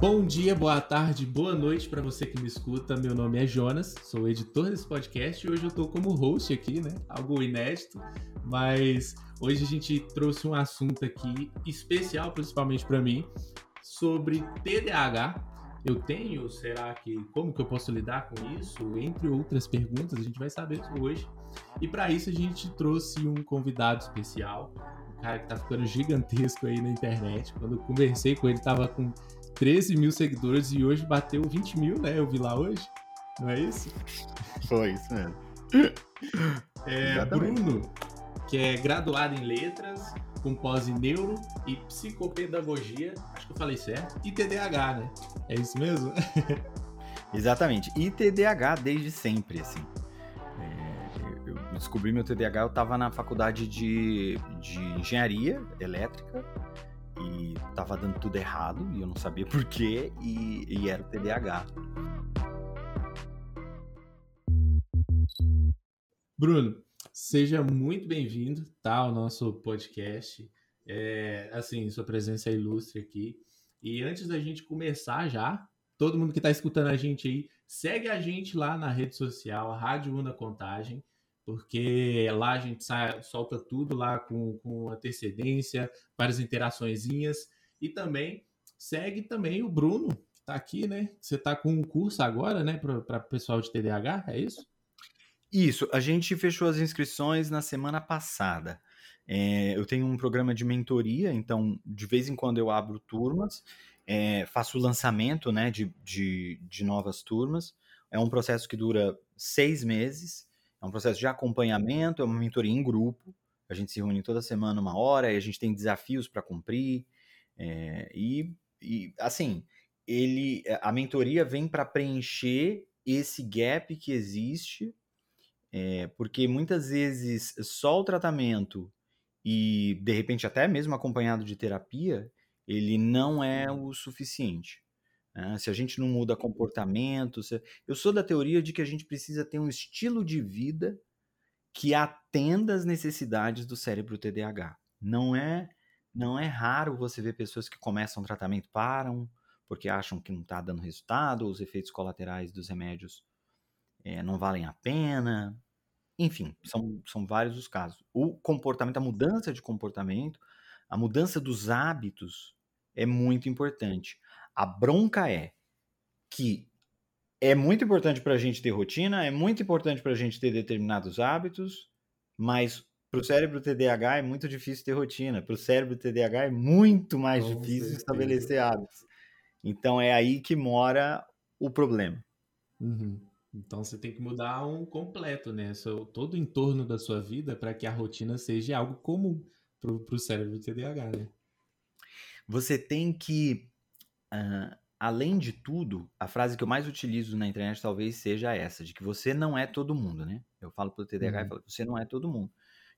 Bom dia, boa tarde, boa noite para você que me escuta. Meu nome é Jonas, sou editor desse podcast e hoje eu tô como host aqui, né? Algo inédito, mas hoje a gente trouxe um assunto aqui especial, principalmente para mim, sobre TDAH. Eu tenho, será que como que eu posso lidar com isso? Entre outras perguntas, a gente vai saber hoje. E para isso a gente trouxe um convidado especial, um cara que tá ficando gigantesco aí na internet. Quando eu conversei com ele, tava com 13 mil seguidores e hoje bateu 20 mil, né? Eu vi lá hoje. Não é isso? Foi isso mesmo. É, Bruno, que é graduado em letras, com pós em neuro e psicopedagogia, acho que eu falei certo, e TDAH, né? É isso mesmo? Exatamente. E TDAH desde sempre, assim. É, eu descobri meu TDAH, eu estava na faculdade de, de engenharia elétrica tava dando tudo errado e eu não sabia porquê e, e era o TDAH. Bruno, seja muito bem-vindo, tá, ao nosso podcast. É, assim, sua presença é ilustre aqui. E antes da gente começar já, todo mundo que está escutando a gente aí, segue a gente lá na rede social, Rádio Una Contagem porque lá a gente sai, solta tudo lá com, com antecedência, várias interaçõezinhas, e também segue também o Bruno, que está aqui, né? Você está com um curso agora, né, para pessoal de TDAH, é isso? Isso, a gente fechou as inscrições na semana passada. É, eu tenho um programa de mentoria, então de vez em quando eu abro turmas, é, faço o lançamento né, de, de, de novas turmas. É um processo que dura seis meses. É um processo de acompanhamento, é uma mentoria em grupo. A gente se reúne toda semana uma hora e a gente tem desafios para cumprir. É, e, e, assim, ele, a mentoria vem para preencher esse gap que existe, é, porque muitas vezes só o tratamento e de repente até mesmo acompanhado de terapia, ele não é o suficiente. Né? Se a gente não muda comportamento, se... eu sou da teoria de que a gente precisa ter um estilo de vida que atenda às necessidades do cérebro TDAH. Não é, não é raro você ver pessoas que começam o tratamento param porque acham que não está dando resultado, os efeitos colaterais dos remédios é, não valem a pena. Enfim, são, são vários os casos. O comportamento, a mudança de comportamento, a mudança dos hábitos é muito importante. A bronca é que é muito importante para a gente ter rotina, é muito importante para a gente ter determinados hábitos, mas para o cérebro TDAH é muito difícil ter rotina. Para o cérebro TDAH é muito mais Com difícil certeza. estabelecer hábitos. Então é aí que mora o problema. Uhum. Então você tem que mudar um completo, né? Todo o entorno da sua vida para que a rotina seja algo comum para o cérebro TDAH, né? Você tem que Uh, além de tudo, a frase que eu mais utilizo na internet talvez seja essa, de que você não é todo mundo, né? Eu falo pro TDAH uhum. e falo, você não é todo mundo.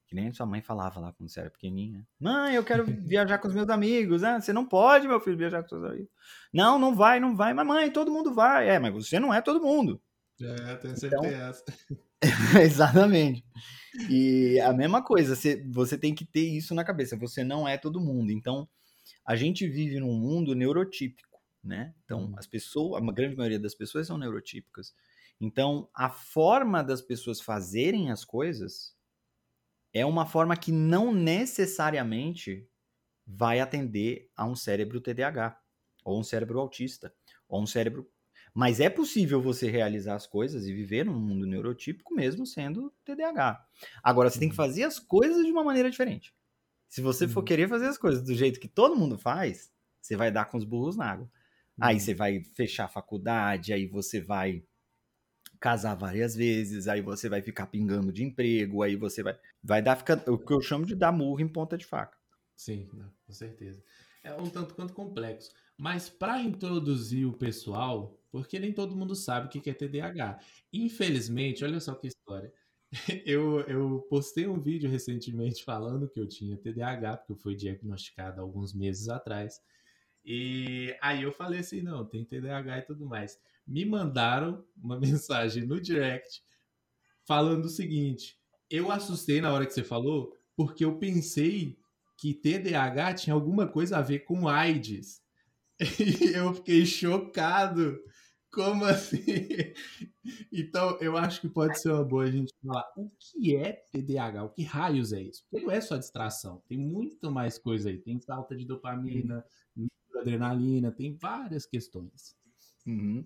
Que nem sua mãe falava lá quando você era pequenininha. Mãe, eu quero viajar com os meus amigos. Ah, você não pode, meu filho, viajar com seus amigos. Não, não vai, não vai. Mas mãe, todo mundo vai. É, mas você não é todo mundo. É, tenho certeza. Então, exatamente. E a mesma coisa, você, você tem que ter isso na cabeça. Você não é todo mundo. Então, a gente vive num mundo neurotípico, né? Então, uhum. as pessoas, a grande maioria das pessoas são neurotípicas. Então, a forma das pessoas fazerem as coisas é uma forma que não necessariamente vai atender a um cérebro TDAH, ou um cérebro autista, ou um cérebro. Mas é possível você realizar as coisas e viver num mundo neurotípico mesmo sendo TDAH. Agora, você uhum. tem que uhum. fazer as coisas de uma maneira diferente. Se você for uhum. querer fazer as coisas do jeito que todo mundo faz, você vai dar com os burros na água. Uhum. Aí você vai fechar a faculdade, aí você vai casar várias vezes, aí você vai ficar pingando de emprego, aí você vai vai dar fica, o que eu chamo de dar murro em ponta de faca. Sim, com certeza. É um tanto quanto complexo. Mas para introduzir o pessoal, porque nem todo mundo sabe o que é TDAH. Infelizmente, olha só que história. Eu, eu postei um vídeo recentemente falando que eu tinha TDAH, porque eu fui diagnosticado alguns meses atrás. E aí eu falei assim, não, tem TDAH e tudo mais. Me mandaram uma mensagem no direct falando o seguinte: eu assustei na hora que você falou, porque eu pensei que TDAH tinha alguma coisa a ver com AIDS. E eu fiquei chocado. Como assim? Então, eu acho que pode ser uma boa a gente falar o que é TDAH, o que raios é isso? Porque não é só distração, tem muito mais coisa aí. Tem falta de dopamina, adrenalina, tem várias questões. Uhum.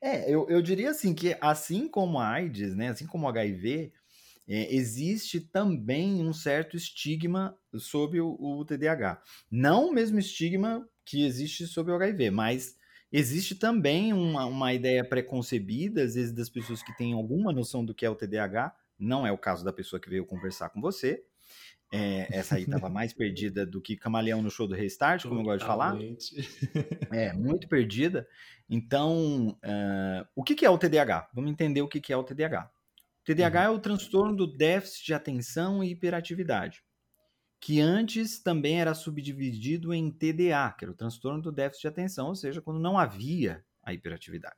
É, eu, eu diria assim que assim como a AIDS, né, assim como o HIV, é, existe também um certo estigma sobre o, o, TDAH. Não o mesmo estigma que existe sobre o HIV, mas existe também uma, uma ideia preconcebida, às vezes, das pessoas que têm alguma noção do que é o TDAH. Não é o caso da pessoa que veio conversar com você. É, essa aí estava mais perdida do que Camaleão no show do Restart, como eu gosto de falar. É, muito perdida. Então, uh, o que, que é o TDAH? Vamos entender o que, que é o TDAH. O TDAH uhum. é o transtorno do déficit de atenção e hiperatividade, que antes também era subdividido em TDA, que era o transtorno do déficit de atenção, ou seja, quando não havia a hiperatividade.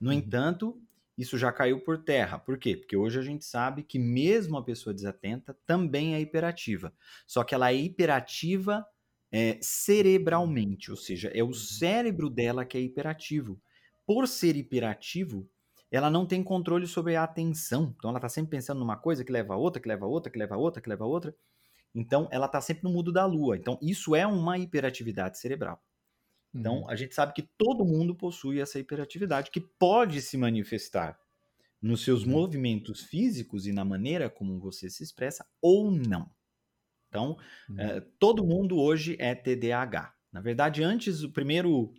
No uhum. entanto, isso já caiu por terra. Por quê? Porque hoje a gente sabe que mesmo a pessoa desatenta também é hiperativa. Só que ela é hiperativa é, cerebralmente, ou seja, é o uhum. cérebro dela que é hiperativo. Por ser hiperativo, ela não tem controle sobre a atenção. Então ela está sempre pensando numa coisa que leva a outra, que leva a outra, que leva a outra, que leva a outra. Então ela está sempre no mudo da lua. Então isso é uma hiperatividade cerebral. Então, uhum. a gente sabe que todo mundo possui essa hiperatividade que pode se manifestar nos seus uhum. movimentos físicos e na maneira como você se expressa ou não. Então, uhum. é, todo mundo hoje é TDAH. Na verdade, antes o primeiro,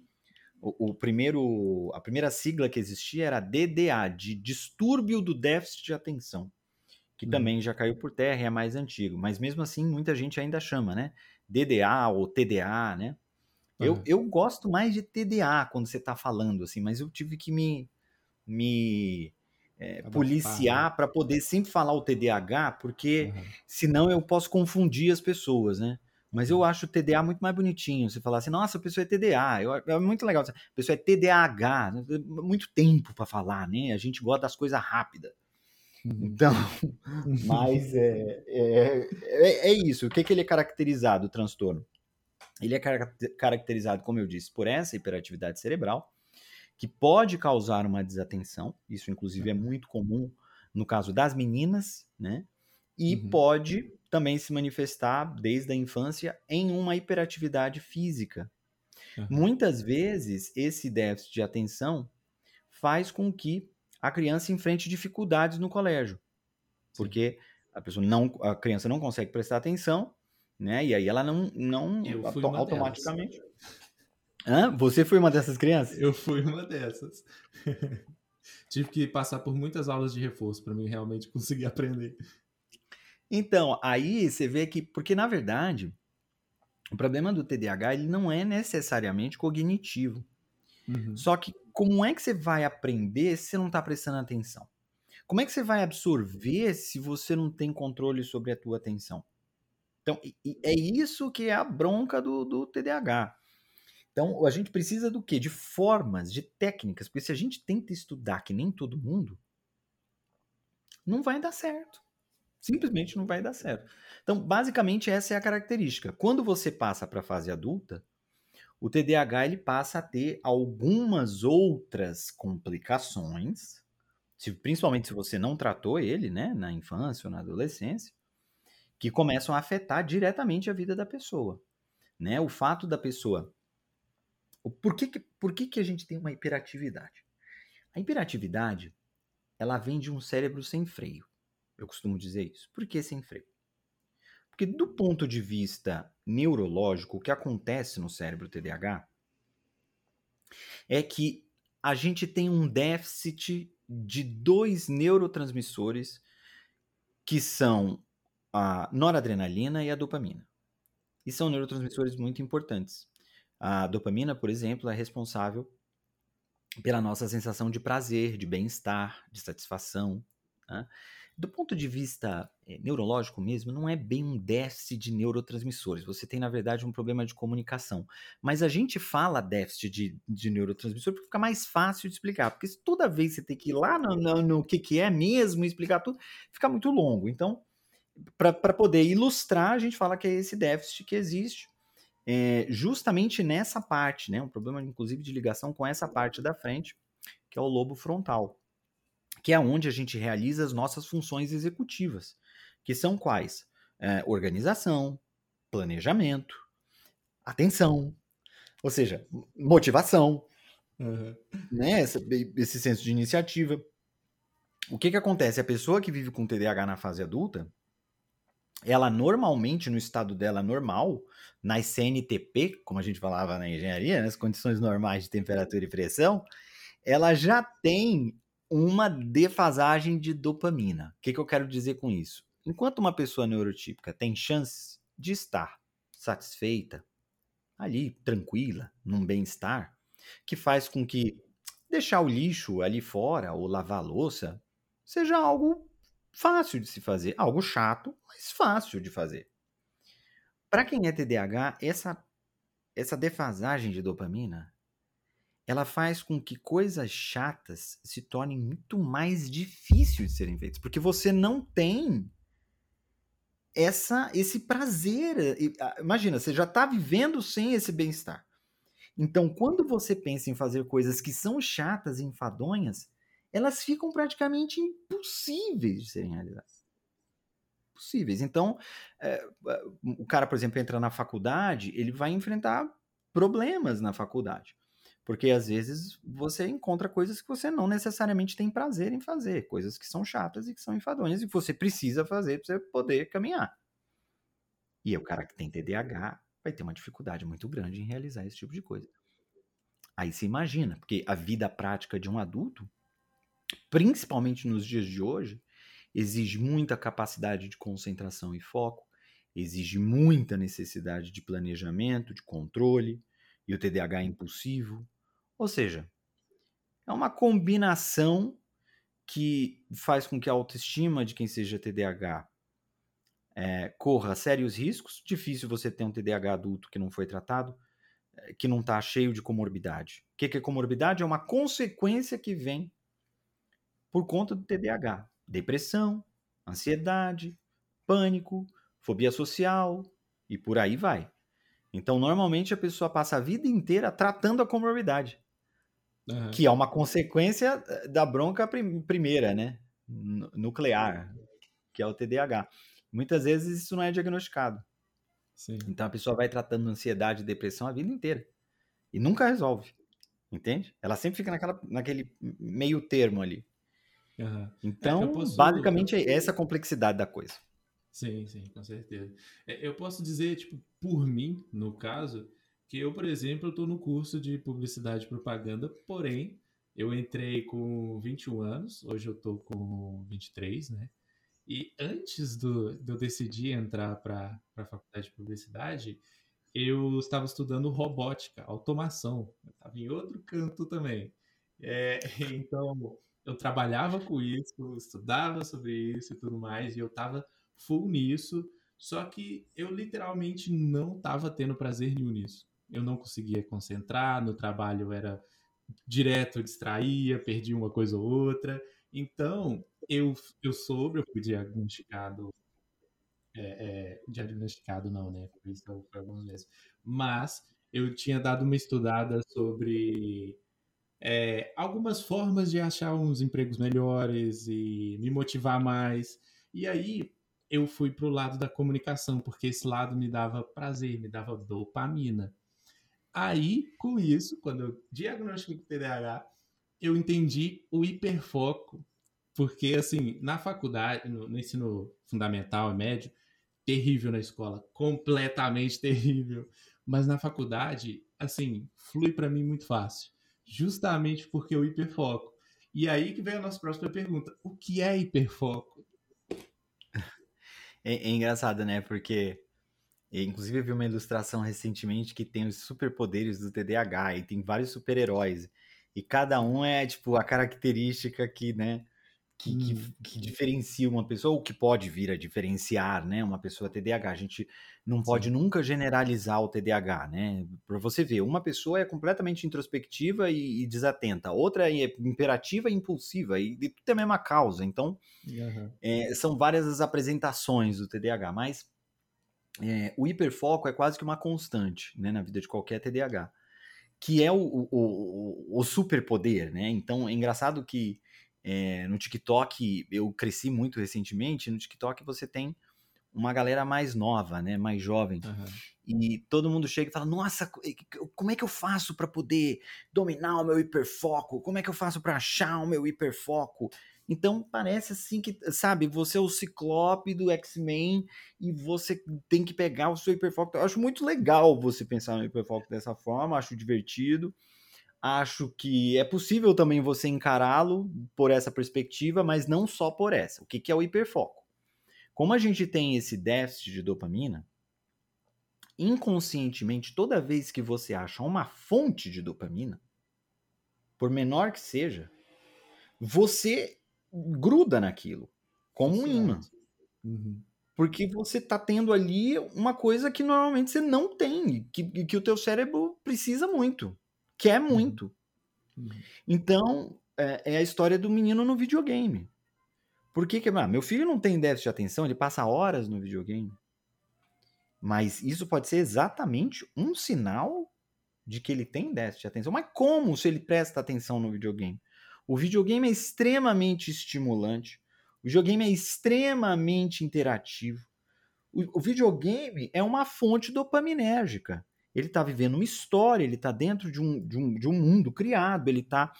o, o, primeiro, a primeira sigla que existia era DDA, de distúrbio do déficit de atenção, que uhum. também já caiu por terra e é mais antigo. Mas mesmo assim, muita gente ainda chama, né? DDA ou TDA, né? Eu, eu gosto mais de TDA quando você está falando, assim, mas eu tive que me, me é, policiar né? para poder sempre falar o TDAH, porque uhum. senão eu posso confundir as pessoas, né? Mas eu acho o TDA muito mais bonitinho. Você falar assim, nossa, a pessoa é TDA. Eu, é muito legal. A pessoa é TDAH. Muito tempo para falar, né? A gente gosta das coisas rápidas. Uhum. Então, mas é, é, é, é, isso. O que, que ele é caracterizado, o transtorno? Ele é caracterizado, como eu disse, por essa hiperatividade cerebral, que pode causar uma desatenção, isso inclusive é uhum. muito comum no caso das meninas, né? E uhum. pode também se manifestar desde a infância em uma hiperatividade física. Uhum. Muitas vezes esse déficit de atenção faz com que a criança enfrente dificuldades no colégio, porque a pessoa não, a criança não consegue prestar atenção né? E aí ela não, não auto automaticamente. Hã? Você foi uma dessas crianças? Eu fui uma dessas. Tive que passar por muitas aulas de reforço para mim realmente conseguir aprender. Então, aí você vê que, porque na verdade, o problema do TDAH ele não é necessariamente cognitivo. Uhum. Só que como é que você vai aprender se você não está prestando atenção? Como é que você vai absorver se você não tem controle sobre a tua atenção? Então, é isso que é a bronca do, do TDAH. Então, a gente precisa do quê? De formas, de técnicas, porque se a gente tenta estudar que nem todo mundo, não vai dar certo. Simplesmente não vai dar certo. Então, basicamente, essa é a característica. Quando você passa para a fase adulta, o TDAH ele passa a ter algumas outras complicações, se, principalmente se você não tratou ele né, na infância ou na adolescência, que começam a afetar diretamente a vida da pessoa. Né? O fato da pessoa. Por que, que, por que, que a gente tem uma hiperatividade? A hiperatividade ela vem de um cérebro sem freio. Eu costumo dizer isso. Por que sem freio? Porque, do ponto de vista neurológico, o que acontece no cérebro TDAH é que a gente tem um déficit de dois neurotransmissores que são a noradrenalina e a dopamina. E são neurotransmissores muito importantes. A dopamina, por exemplo, é responsável pela nossa sensação de prazer, de bem-estar, de satisfação. Né? Do ponto de vista é, neurológico mesmo, não é bem um déficit de neurotransmissores. Você tem, na verdade, um problema de comunicação. Mas a gente fala déficit de, de neurotransmissor porque fica mais fácil de explicar. Porque toda vez você tem que ir lá no, no, no que, que é mesmo e explicar tudo, fica muito longo. Então, para poder ilustrar, a gente fala que é esse déficit que existe é, justamente nessa parte, né? Um problema, inclusive, de ligação com essa parte da frente, que é o lobo frontal, que é onde a gente realiza as nossas funções executivas, que são quais? É, organização, planejamento, atenção, ou seja, motivação, uhum. né? Esse, esse senso de iniciativa. O que que acontece? A pessoa que vive com TDAH na fase adulta, ela normalmente, no estado dela normal, nas CNTP, como a gente falava na engenharia, nas condições normais de temperatura e pressão, ela já tem uma defasagem de dopamina. O que, que eu quero dizer com isso? Enquanto uma pessoa neurotípica tem chances de estar satisfeita, ali, tranquila, num bem-estar, que faz com que deixar o lixo ali fora ou lavar louça seja algo fácil de se fazer, algo chato, mas fácil de fazer. Para quem é TDAH, essa essa defasagem de dopamina, ela faz com que coisas chatas se tornem muito mais difíceis de serem feitas, porque você não tem essa esse prazer. Ah, imagina, você já está vivendo sem esse bem-estar. Então, quando você pensa em fazer coisas que são chatas e enfadonhas, elas ficam praticamente impossíveis de serem realizadas. Possíveis. Então, é, o cara, por exemplo, entra na faculdade, ele vai enfrentar problemas na faculdade. Porque às vezes você encontra coisas que você não necessariamente tem prazer em fazer, coisas que são chatas e que são enfadonhas e que você precisa fazer para você poder caminhar. E o cara que tem TDAH vai ter uma dificuldade muito grande em realizar esse tipo de coisa. Aí se imagina, porque a vida prática de um adulto, principalmente nos dias de hoje, exige muita capacidade de concentração e foco, exige muita necessidade de planejamento, de controle, e o TDAH é impulsivo, ou seja, é uma combinação que faz com que a autoestima de quem seja TDAH é, corra sérios riscos. Difícil você ter um TDAH adulto que não foi tratado, é, que não está cheio de comorbidade. O que, que é comorbidade? É uma consequência que vem por conta do TDAH. Depressão, ansiedade, pânico, fobia social e por aí vai. Então, normalmente a pessoa passa a vida inteira tratando a comorbidade. Uhum. Que é uma consequência eh, da bronca prim primeira, né? nuclear, que é o TDAH. Muitas vezes isso não é diagnosticado. Sim. Então a pessoa vai tratando ansiedade e depressão a vida inteira. E nunca resolve. Entende? Ela sempre fica naquela, naquele meio termo ali. Uhum. Então, é posso... basicamente, é essa a complexidade da coisa. Sim, sim, com certeza. É, eu posso dizer, tipo, por mim, no caso, que eu, por exemplo, estou no curso de publicidade e propaganda, porém, eu entrei com 21 anos, hoje eu estou com 23, né? E antes do, de eu decidir entrar para a faculdade de publicidade, eu estava estudando robótica, automação. Eu estava em outro canto também. É, então, eu trabalhava com isso, estudava sobre isso e tudo mais, e eu estava full nisso. Só que eu literalmente não estava tendo prazer nenhum nisso eu não conseguia concentrar, no trabalho era direto, eu distraía, perdia uma coisa ou outra. Então, eu, eu soube, eu fui diagnosticado. É, é, diagnosticado não, né? Foi alguns meses. Mas eu tinha dado uma estudada sobre é, algumas formas de achar uns empregos melhores e me motivar mais. E aí eu fui para o lado da comunicação, porque esse lado me dava prazer, me dava dopamina. Aí, com isso, quando eu diagnostiquei TDAH, eu entendi o hiperfoco. Porque, assim, na faculdade, no, no ensino fundamental e médio, terrível na escola, completamente terrível. Mas na faculdade, assim, flui para mim muito fácil. Justamente porque o hiperfoco. E aí que vem a nossa próxima pergunta: o que é hiperfoco? É, é engraçado, né? Porque e, inclusive, eu vi uma ilustração recentemente que tem os superpoderes do TDAH e tem vários super-heróis. E cada um é, tipo, a característica que, né, que, hum. que, que, diferencia uma pessoa, ou que pode vir a diferenciar, né, uma pessoa TDAH. A gente não pode Sim. nunca generalizar o TDAH, né? Para você ver, uma pessoa é completamente introspectiva e, e, desatenta, outra é imperativa e impulsiva, e, e tudo é a mesma causa. Então, uhum. é, são várias as apresentações do TDAH, mas é, o hiperfoco é quase que uma constante né, na vida de qualquer TDAH, que é o, o, o, o superpoder, né? Então é engraçado que é, no TikTok eu cresci muito recentemente. No TikTok você tem uma galera mais nova, né, mais jovem, uhum. e todo mundo chega e fala: Nossa, como é que eu faço para poder dominar o meu hiperfoco? Como é que eu faço para achar o meu hiperfoco? Então parece assim que, sabe, você é o ciclope do X-Men e você tem que pegar o seu hiperfoco. Eu acho muito legal você pensar no hiperfoco dessa forma, acho divertido. Acho que é possível também você encará-lo por essa perspectiva, mas não só por essa. O que, que é o hiperfoco? Como a gente tem esse déficit de dopamina, inconscientemente, toda vez que você acha uma fonte de dopamina, por menor que seja, você gruda naquilo, como um imã. Uhum. Porque você está tendo ali uma coisa que normalmente você não tem, que, que o teu cérebro precisa muito, quer uhum. muito. Uhum. Então, é, é, a história do menino no videogame. Por que que... Ah, meu filho não tem déficit de atenção, ele passa horas no videogame. Mas isso pode ser exatamente um sinal de que ele tem déficit de atenção. Mas como se ele presta atenção no videogame? O videogame é extremamente estimulante. O videogame é extremamente interativo. O, o videogame é uma fonte dopaminérgica. Ele está vivendo uma história, ele está dentro de um, de, um, de um mundo criado, ele está,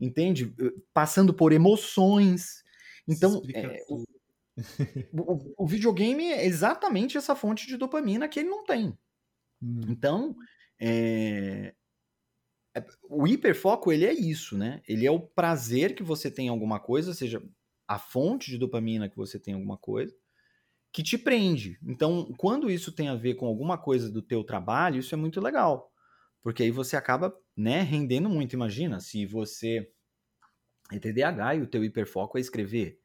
entende, eh, passando por emoções. Então, é, o, o, o, videogame é exatamente essa fonte de dopamina que ele não tem. Hum. Então, é, é, o hiperfoco, ele é isso, né? Ele é o prazer que você tem em alguma coisa, seja a fonte de dopamina que você tem em alguma coisa, que te prende. Então, quando isso tem a ver com alguma coisa do teu trabalho, isso é muito legal. Porque aí você acaba, né, rendendo muito. Imagina, se você é TDAH e o teu hiperfoco é escrever.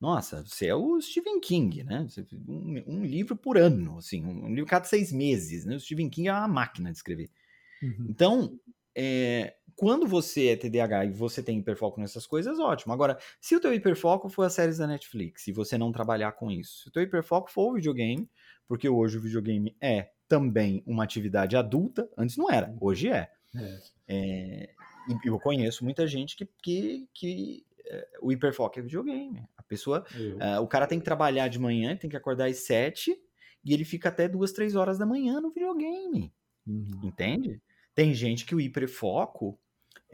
Nossa, você é o Stephen King, né? Um, um livro por ano, assim, um livro cada seis meses, né? O Stephen King é uma máquina de escrever. Uhum. Então, é, quando você é TDAH e você tem hiperfoco nessas coisas, ótimo. Agora, se o teu hiperfoco for as séries da Netflix e você não trabalhar com isso, se o teu hiperfoco for o videogame, porque hoje o videogame é também uma atividade adulta, antes não era, hoje é. é. é e eu conheço muita gente que, que, que é, o hiperfoco é videogame. A pessoa, uh, o cara tem que trabalhar de manhã, tem que acordar às sete e ele fica até duas, três horas da manhã no videogame. Uhum. Entende? Tem gente que o hiperfoco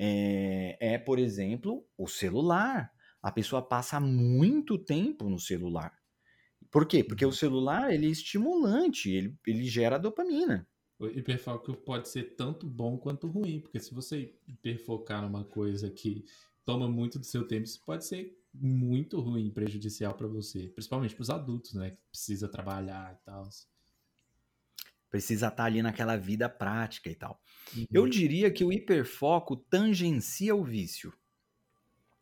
é, é, por exemplo, o celular. A pessoa passa muito tempo no celular. Por quê? Porque uhum. o celular ele é estimulante, ele, ele gera dopamina. O hiperfoco pode ser tanto bom quanto ruim, porque se você hiperfocar numa coisa que toma muito do seu tempo, isso pode ser muito ruim, prejudicial para você, principalmente para os adultos, né, que precisa trabalhar e tal precisa estar tá ali naquela vida prática e tal. Uhum. Eu diria que o hiperfoco tangencia o vício.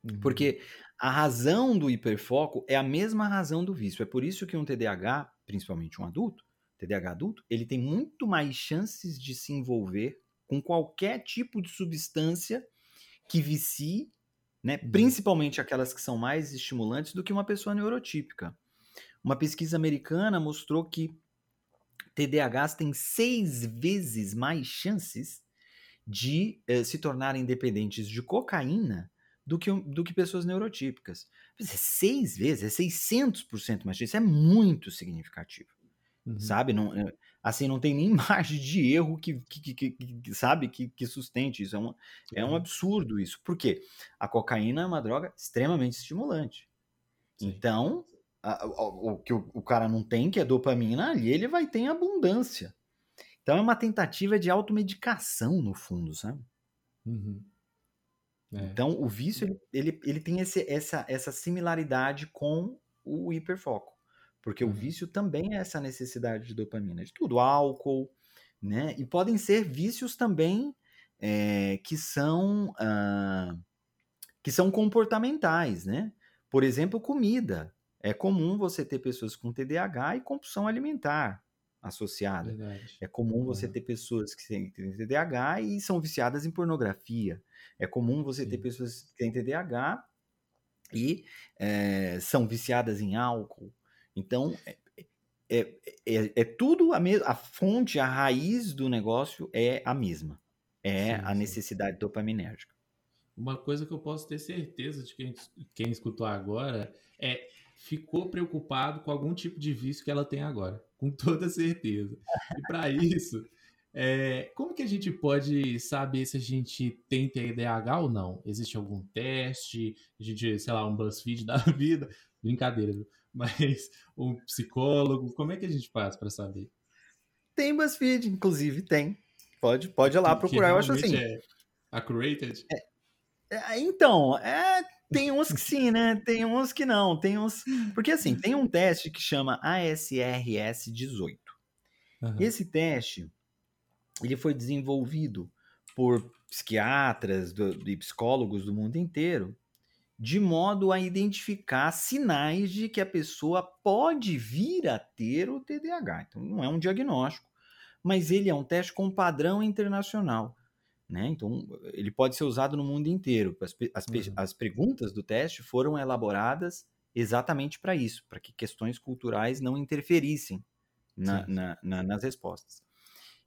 Uhum. Porque a razão do hiperfoco é a mesma razão do vício. É por isso que um TDAH, principalmente um adulto, TDAH adulto, ele tem muito mais chances de se envolver com qualquer tipo de substância que vicie, né? Uhum. principalmente aquelas que são mais estimulantes, do que uma pessoa neurotípica. Uma pesquisa americana mostrou que TDAHs têm seis vezes mais chances de eh, se tornarem dependentes de cocaína do que, do que pessoas neurotípicas. É seis vezes, é 600% mais chance, é muito significativo. Uhum. Sabe? Não, eh, assim, não tem nem margem de erro que, que, que, que sabe, que, que sustente isso. É um, é um absurdo isso. Por quê? A cocaína é uma droga extremamente estimulante. Sim. Então, o que o, o, cara não tem, que é dopamina, ali ele vai ter em abundância. Então é uma tentativa de automedicação, no fundo, sabe? Uhum. É. Então o vício ele, ele, ele tem esse, essa, essa similaridade com o hiperfoco. Porque uhum. o vício também é essa necessidade de dopamina, de tudo, álcool, né? E podem ser vícios também é, que são uh, que são comportamentais, né? Por exemplo, comida. É comum você ter pessoas com TDAH e compulsão alimentar associada. Verdade. É comum você ter pessoas que têm TDAH e são viciadas em pornografia. É comum você Sim. ter pessoas que têm TDAH e é, são viciadas em álcool. Então, é, é, é, é tudo a mesma. A fonte, a raiz do negócio é a mesma. É sim, a sim. necessidade dopaminérgica. Uma coisa que eu posso ter certeza de quem, quem escutou agora é ficou preocupado com algum tipo de vício que ela tem agora, com toda certeza. E para isso, é, como que a gente pode saber se a gente tem TDAH ou não? Existe algum teste? A gente, sei lá, um BuzzFeed da vida? Brincadeira, viu? Mas um psicólogo, como é que a gente faz para saber? Tem BuzzFeed, inclusive tem. Pode, pode ir lá procurar, eu acho assim. É accurate? É, é, então, é, tem uns que sim, né? Tem uns que não. Tem uns. Porque assim, tem um teste que chama ASRS 18. Uhum. Esse teste ele foi desenvolvido por psiquiatras e psicólogos do mundo inteiro de modo a identificar sinais de que a pessoa pode vir a ter o TDAH. Então, não é um diagnóstico, mas ele é um teste com padrão internacional. Né? Então, ele pode ser usado no mundo inteiro. As, as, uhum. as perguntas do teste foram elaboradas exatamente para isso, para que questões culturais não interferissem na, na, na, nas respostas.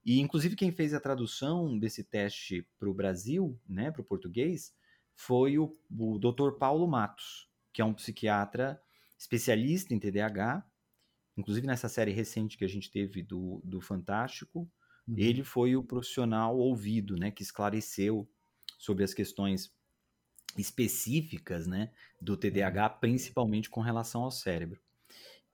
E, inclusive, quem fez a tradução desse teste para o Brasil, né, para o português, foi o, o Dr. Paulo Matos, que é um psiquiatra especialista em TDAH. Inclusive, nessa série recente que a gente teve do, do Fantástico, uhum. ele foi o profissional ouvido, né, que esclareceu sobre as questões específicas, né, do TDAH, uhum. principalmente com relação ao cérebro.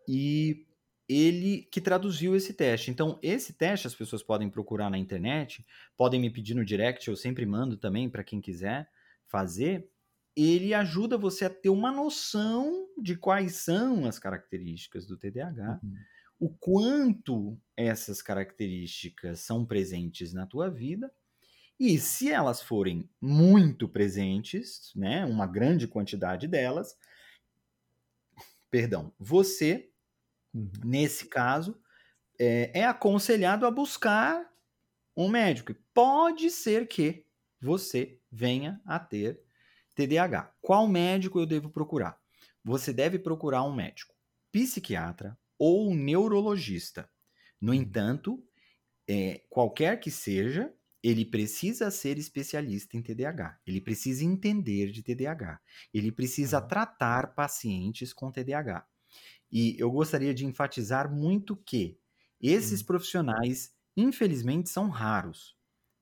E ele que traduziu esse teste. Então, esse teste as pessoas podem procurar na internet, podem me pedir no direct, eu sempre mando também para quem quiser fazer. Ele ajuda você a ter uma noção de quais são as características do TDAH, uhum. O quanto essas características são presentes na tua vida. E se elas forem muito presentes, né, uma grande quantidade delas, perdão, você Uhum. Nesse caso, é, é aconselhado a buscar um médico. Pode ser que você venha a ter TDAH. Qual médico eu devo procurar? Você deve procurar um médico psiquiatra ou neurologista. No uhum. entanto, é, qualquer que seja, ele precisa ser especialista em TDAH. Ele precisa entender de TDAH. Ele precisa uhum. tratar pacientes com TDAH. E eu gostaria de enfatizar muito que esses hum. profissionais, infelizmente, são raros.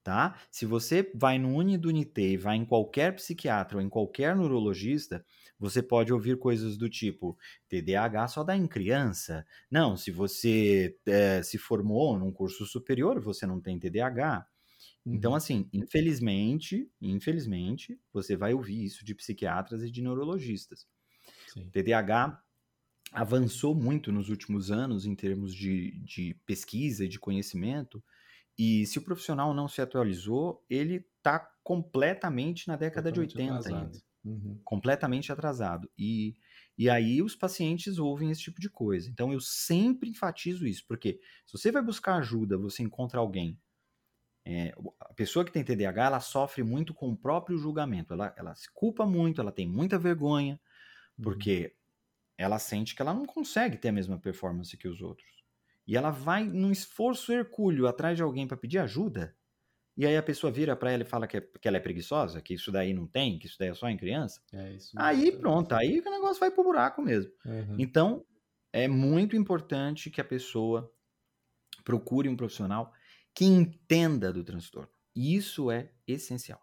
Tá? Se você vai no Unidunité, vai em qualquer psiquiatra ou em qualquer neurologista, você pode ouvir coisas do tipo: TDAH só dá em criança. Não, se você é, se formou num curso superior, você não tem TDAH. Então, uhum. Assim, infelizmente, infelizmente, você vai ouvir isso de psiquiatras e de neurologistas. Sim. TDAH avançou muito nos últimos anos em termos de, de pesquisa e de conhecimento, e se o profissional não se atualizou, ele está completamente na década completamente de 80 atrasado. ainda. Uhum. Completamente atrasado. E, e aí os pacientes ouvem esse tipo de coisa. Então eu sempre enfatizo isso, porque se você vai buscar ajuda, você encontra alguém. É, a pessoa que tem TDAH, ela sofre muito com o próprio julgamento. Ela, ela se culpa muito, ela tem muita vergonha, uhum. porque ela sente que ela não consegue ter a mesma performance que os outros. E ela vai num esforço hercúleo atrás de alguém para pedir ajuda. E aí a pessoa vira para ela e fala que, é, que ela é preguiçosa, que isso daí não tem, que isso daí é só em criança. É aí pronto, aí o negócio vai pro buraco mesmo. Uhum. Então, é muito importante que a pessoa procure um profissional que entenda do transtorno. Isso é essencial.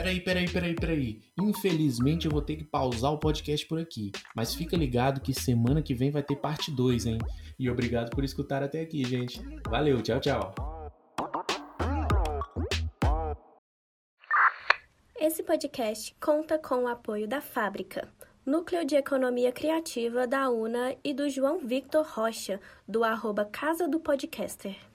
Peraí, peraí, peraí, peraí. Infelizmente eu vou ter que pausar o podcast por aqui. Mas fica ligado que semana que vem vai ter parte 2, hein? E obrigado por escutar até aqui, gente. Valeu, tchau, tchau. Esse podcast conta com o apoio da Fábrica, Núcleo de Economia Criativa da UNA e do João Victor Rocha, do arroba Casa do Podcaster.